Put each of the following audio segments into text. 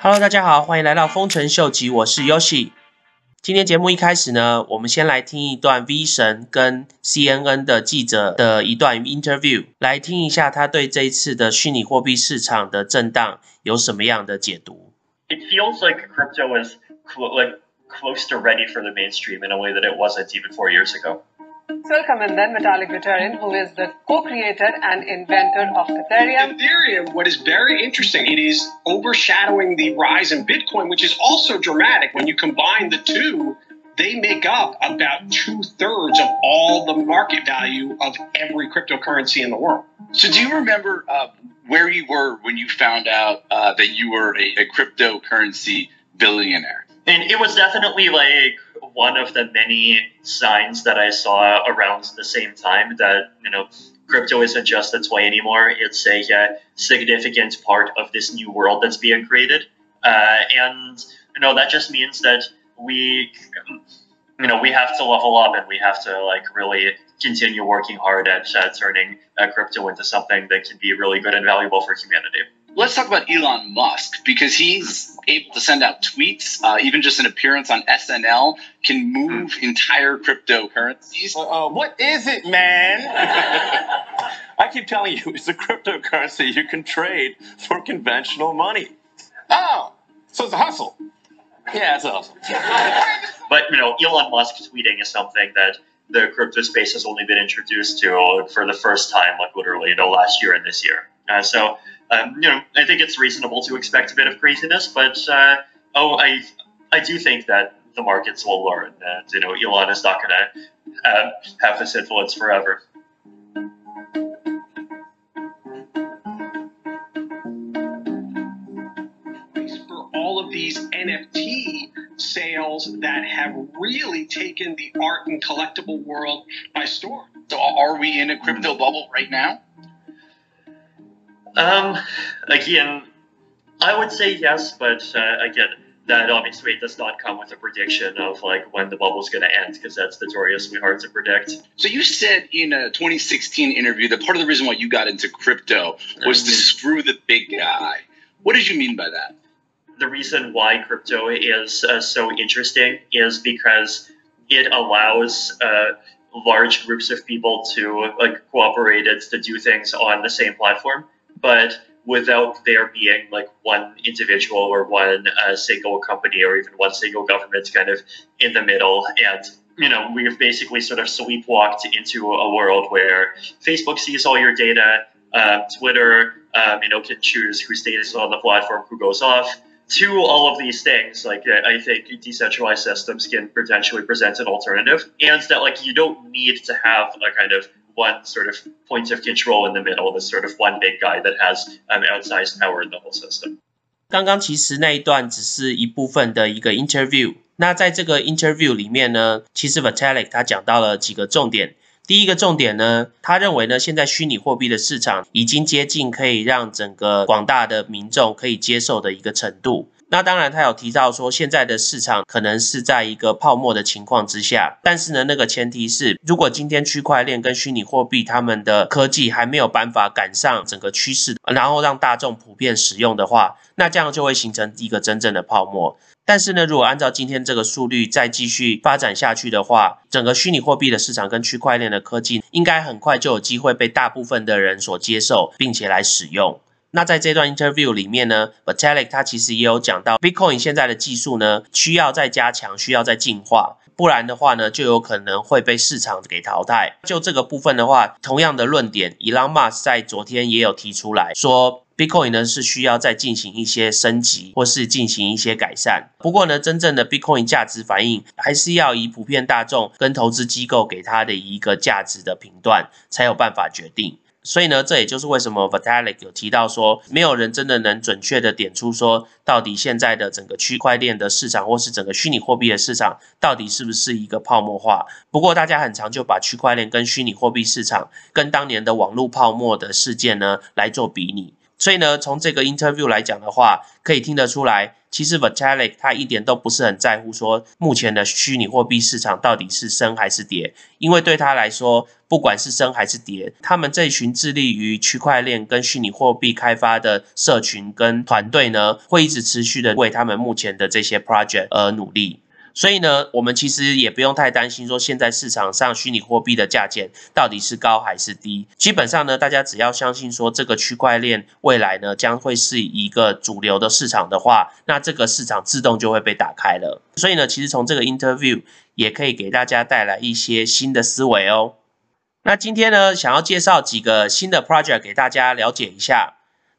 Hello，大家好，欢迎来到丰臣秀吉，我是 Yoshi。今天节目一开始呢，我们先来听一段 V 神跟 CNN 的记者的一段 interview，来听一下他对这一次的虚拟货币市场的震荡有什么样的解读。It feels like crypto is like close to ready for the mainstream in a way that it wasn't even four years ago. Welcome and then Vitalik Buterin, who is the co-creator and inventor of Ethereum. Ethereum, what is very interesting, it is overshadowing the rise in Bitcoin, which is also dramatic. When you combine the two, they make up about two thirds of all the market value of every cryptocurrency in the world. So, do you remember uh, where you were when you found out uh, that you were a, a cryptocurrency billionaire? And it was definitely like one of the many signs that I saw around the same time that, you know, crypto isn't just a toy anymore. It's a, uh significant part of this new world that's being created. Uh, and, you know, that just means that we, you know, we have to level up and we have to, like, really continue working hard at uh, turning crypto into something that can be really good and valuable for humanity. Let's talk about Elon Musk because he's able to send out tweets. Uh, even just an appearance on SNL can move entire cryptocurrencies. Uh, what is it, man? I keep telling you, it's a cryptocurrency you can trade for conventional money. Oh, so it's a hustle. Yeah, it's a hustle. But you know, Elon Musk tweeting is something that the crypto space has only been introduced to for the first time, like literally, you know, last year and this year. Uh, so, um, you know, I think it's reasonable to expect a bit of craziness, but uh, oh, I, I do think that the markets will learn that you know Elon is not going to uh, have this influence forever. For all of these NFT sales that have really taken the art and collectible world by storm. So, are we in a crypto bubble right now? Um, again, I would say yes, but uh, again, that obviously does not come with a prediction of like when the bubble's going to end, because that's notoriously hard to predict. So, you said in a 2016 interview that part of the reason why you got into crypto was to Mhm. screw the big guy. What did you mean by that? the reason why crypto is uh, so interesting is because it allows uh, large groups of people to like cooperate and to do things on the same platform, but without there being like one individual or one uh, single company or even one single government kind of in the middle. And you know we've basically sort of sleepwalked into a world where facebook sees all your data uh, twitter um, you know can choose who stays on the platform who goes off to all of these things, like I think decentralized systems can potentially present an alternative, and that like you don't need to have a kind of one sort of point of control in the middle, this sort of one big guy that has um, outsized power in the whole system. 刚刚其实那一段只是一部分的一个 interview。那在这个 interview 里面呢，其实 Vitalik 他讲到了几个重点。第一个重点呢，他认为呢，现在虚拟货币的市场已经接近可以让整个广大的民众可以接受的一个程度。那当然，他有提到说，现在的市场可能是在一个泡沫的情况之下，但是呢，那个前提是，如果今天区块链跟虚拟货币他们的科技还没有办法赶上整个趋势，然后让大众普遍使用的话，那这样就会形成一个真正的泡沫。但是呢，如果按照今天这个速率再继续发展下去的话，整个虚拟货币的市场跟区块链的科技，应该很快就有机会被大部分的人所接受，并且来使用。那在这段 interview 里面呢，Vitalik 他其实也有讲到，Bitcoin 现在的技术呢需要再加强，需要再进化，不然的话呢，就有可能会被市场给淘汰。就这个部分的话，同样的论点，Elon Musk 在昨天也有提出来说。Bitcoin 呢是需要再进行一些升级，或是进行一些改善。不过呢，真正的 Bitcoin 价值反应还是要以普遍大众跟投资机构给它的一个价值的评断，才有办法决定。所以呢，这也就是为什么 Vitalik 有提到说，没有人真的能准确的点出说，到底现在的整个区块链的市场，或是整个虚拟货币的市场，到底是不是一个泡沫化？不过大家很常就把区块链跟虚拟货币市场跟当年的网络泡沫的事件呢来做比拟。所以呢，从这个 interview 来讲的话，可以听得出来，其实 Vitalik 他一点都不是很在乎说目前的虚拟货币市场到底是升还是跌，因为对他来说，不管是升还是跌，他们这群致力于区块链跟虚拟货币开发的社群跟团队呢，会一直持续的为他们目前的这些 project 而努力。所以呢，我们其实也不用太担心，说现在市场上虚拟货币的价钱到底是高还是低。基本上呢，大家只要相信说这个区块链未来呢将会是一个主流的市场的话，那这个市场自动就会被打开了。所以呢，其实从这个 interview 也可以给大家带来一些新的思维哦。那今天呢，想要介绍几个新的 project 给大家了解一下。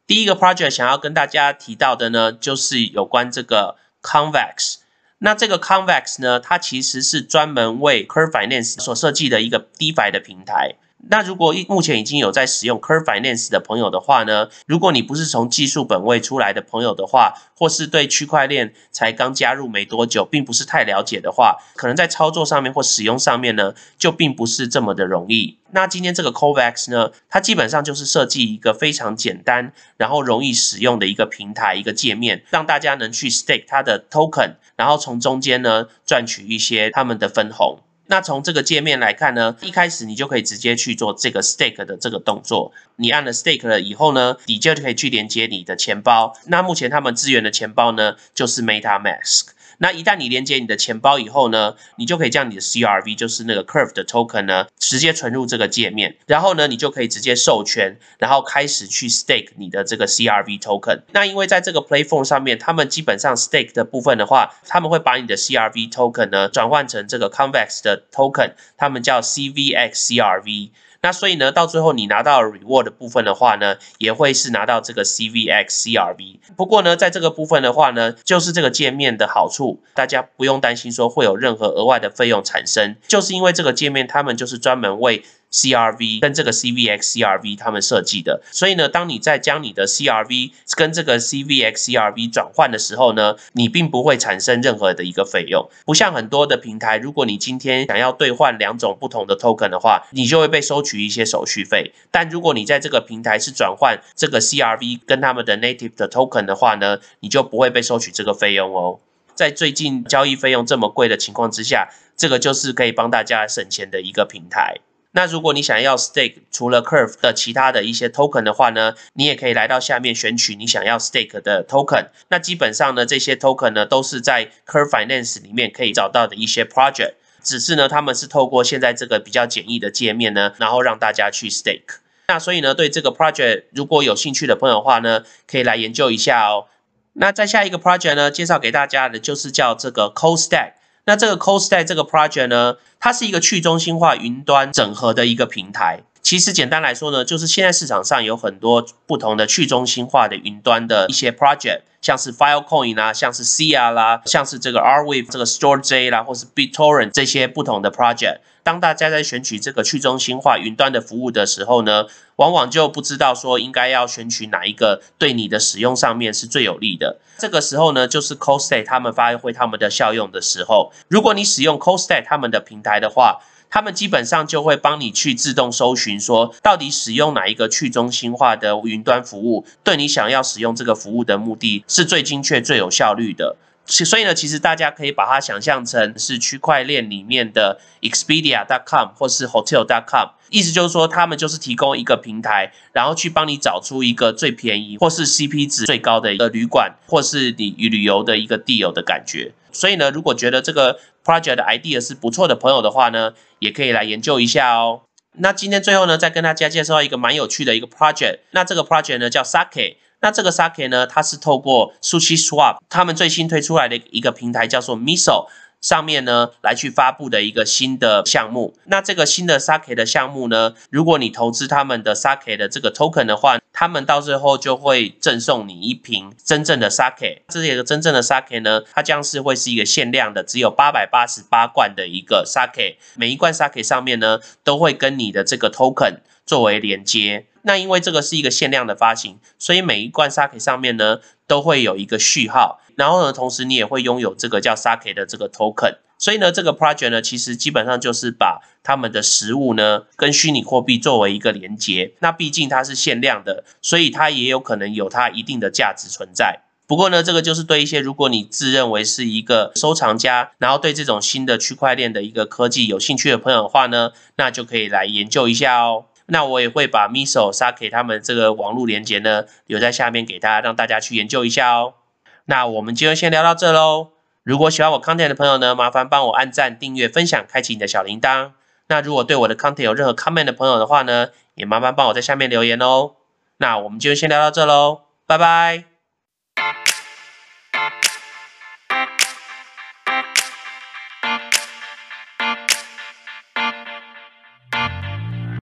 第一个 project 想要跟大家提到的呢，就是有关这个 Convex。那这个 Convex 呢，它其实是专门为 Curve Finance 所设计的一个 DeFi 的平台。那如果一目前已经有在使用 Curve Finance 的朋友的话呢，如果你不是从技术本位出来的朋友的话，或是对区块链才刚加入没多久，并不是太了解的话，可能在操作上面或使用上面呢，就并不是这么的容易。那今天这个 Covex 呢，它基本上就是设计一个非常简单，然后容易使用的一个平台、一个界面，让大家能去 stake 它的 token，然后从中间呢赚取一些他们的分红。那从这个界面来看呢，一开始你就可以直接去做这个 stake 的这个动作。你按了 stake 了以后呢，底就可以去连接你的钱包。那目前他们支援的钱包呢，就是 MetaMask。那一旦你连接你的钱包以后呢，你就可以将你的 CRV，就是那个 Curve 的 token 呢，直接存入这个界面，然后呢，你就可以直接授权，然后开始去 stake 你的这个 CRV token。那因为在这个 Platform 上面，他们基本上 stake 的部分的话，他们会把你的 CRV token 呢转换成这个 Convex 的 token，他们叫 CVX CRV。那所以呢，到最后你拿到 reward 部分的话呢，也会是拿到这个 CVX CRV。不过呢，在这个部分的话呢，就是这个界面的好处，大家不用担心说会有任何额外的费用产生，就是因为这个界面他们就是专门为 CRV 跟这个 CVX CRV 他们设计的，所以呢，当你在将你的 CRV 跟这个 CVX CRV 转换的时候呢，你并不会产生任何的一个费用，不像很多的平台，如果你今天想要兑换两种不同的 token 的话，你就会被收取一些手续费。但如果你在这个平台是转换这个 CRV 跟他们的 native 的 token 的话呢，你就不会被收取这个费用哦。在最近交易费用这么贵的情况之下，这个就是可以帮大家省钱的一个平台。那如果你想要 stake 除了 Curve 的其他的一些 token 的话呢，你也可以来到下面选取你想要 stake 的 token。那基本上呢，这些 token 呢都是在 Curve Finance 里面可以找到的一些 project，只是呢他们是透过现在这个比较简易的界面呢，然后让大家去 stake。那所以呢，对这个 project 如果有兴趣的朋友的话呢，可以来研究一下哦。那在下一个 project 呢，介绍给大家的就是叫这个 CoStack。那这个 CoStack 这个 project 呢，它是一个去中心化云端整合的一个平台。其实简单来说呢，就是现在市场上有很多不同的去中心化的云端的一些 project，像是 Filecoin 啦，像是 Cia 啦，像是这个 R Wave 这个 StoreJ 啦，或是 BitTorrent 这些不同的 project。当大家在选取这个去中心化云端的服务的时候呢，往往就不知道说应该要选取哪一个对你的使用上面是最有利的。这个时候呢，就是 CoStack 他们发挥他们的效用的时候。如果你使用 CoStack 他们的平台的话，他们基本上就会帮你去自动搜寻，说到底使用哪一个去中心化的云端服务，对你想要使用这个服务的目的是最精确、最有效率的。所以呢，其实大家可以把它想象成是区块链里面的 Expedia.com 或是 Hotel.com，意思就是说，他们就是提供一个平台，然后去帮你找出一个最便宜或是 CP 值最高的一个旅馆，或是你旅游的一个地游的感觉。所以呢，如果觉得这个 project idea 是不错的朋友的话呢，也可以来研究一下哦。那今天最后呢，再跟大家介绍一个蛮有趣的一个 project。那这个 project 呢叫 Sake。那这个 Sake 呢，它是透过 Sushi Swap 他们最新推出来的一个平台叫做 Miso 上面呢来去发布的一个新的项目。那这个新的 Sake 的项目呢，如果你投资他们的 Sake 的这个 token 的话，他们到最后就会赠送你一瓶真正的 Sake。这一个真正的 Sake 呢，它将是会是一个限量的，只有八百八十八罐的一个 Sake。每一罐 Sake 上面呢，都会跟你的这个 token 作为连接。那因为这个是一个限量的发行，所以每一罐 Sake 上面呢都会有一个序号，然后呢，同时你也会拥有这个叫 Sake 的这个 token。所以呢，这个 project 呢，其实基本上就是把他们的实物呢跟虚拟货币作为一个连接。那毕竟它是限量的，所以它也有可能有它一定的价值存在。不过呢，这个就是对一些如果你自认为是一个收藏家，然后对这种新的区块链的一个科技有兴趣的朋友的话呢，那就可以来研究一下哦。那我也会把 Miso 杀给他们这个网络连接呢留在下面给大家，让大家去研究一下哦。那我们今天先聊到这喽。如果喜欢我 content 的朋友呢，麻烦帮我按赞、订阅、分享、开启你的小铃铛。那如果对我的 content 有任何 comment 的朋友的话呢，也麻烦帮我在下面留言哦。那我们就先聊到这喽，拜拜。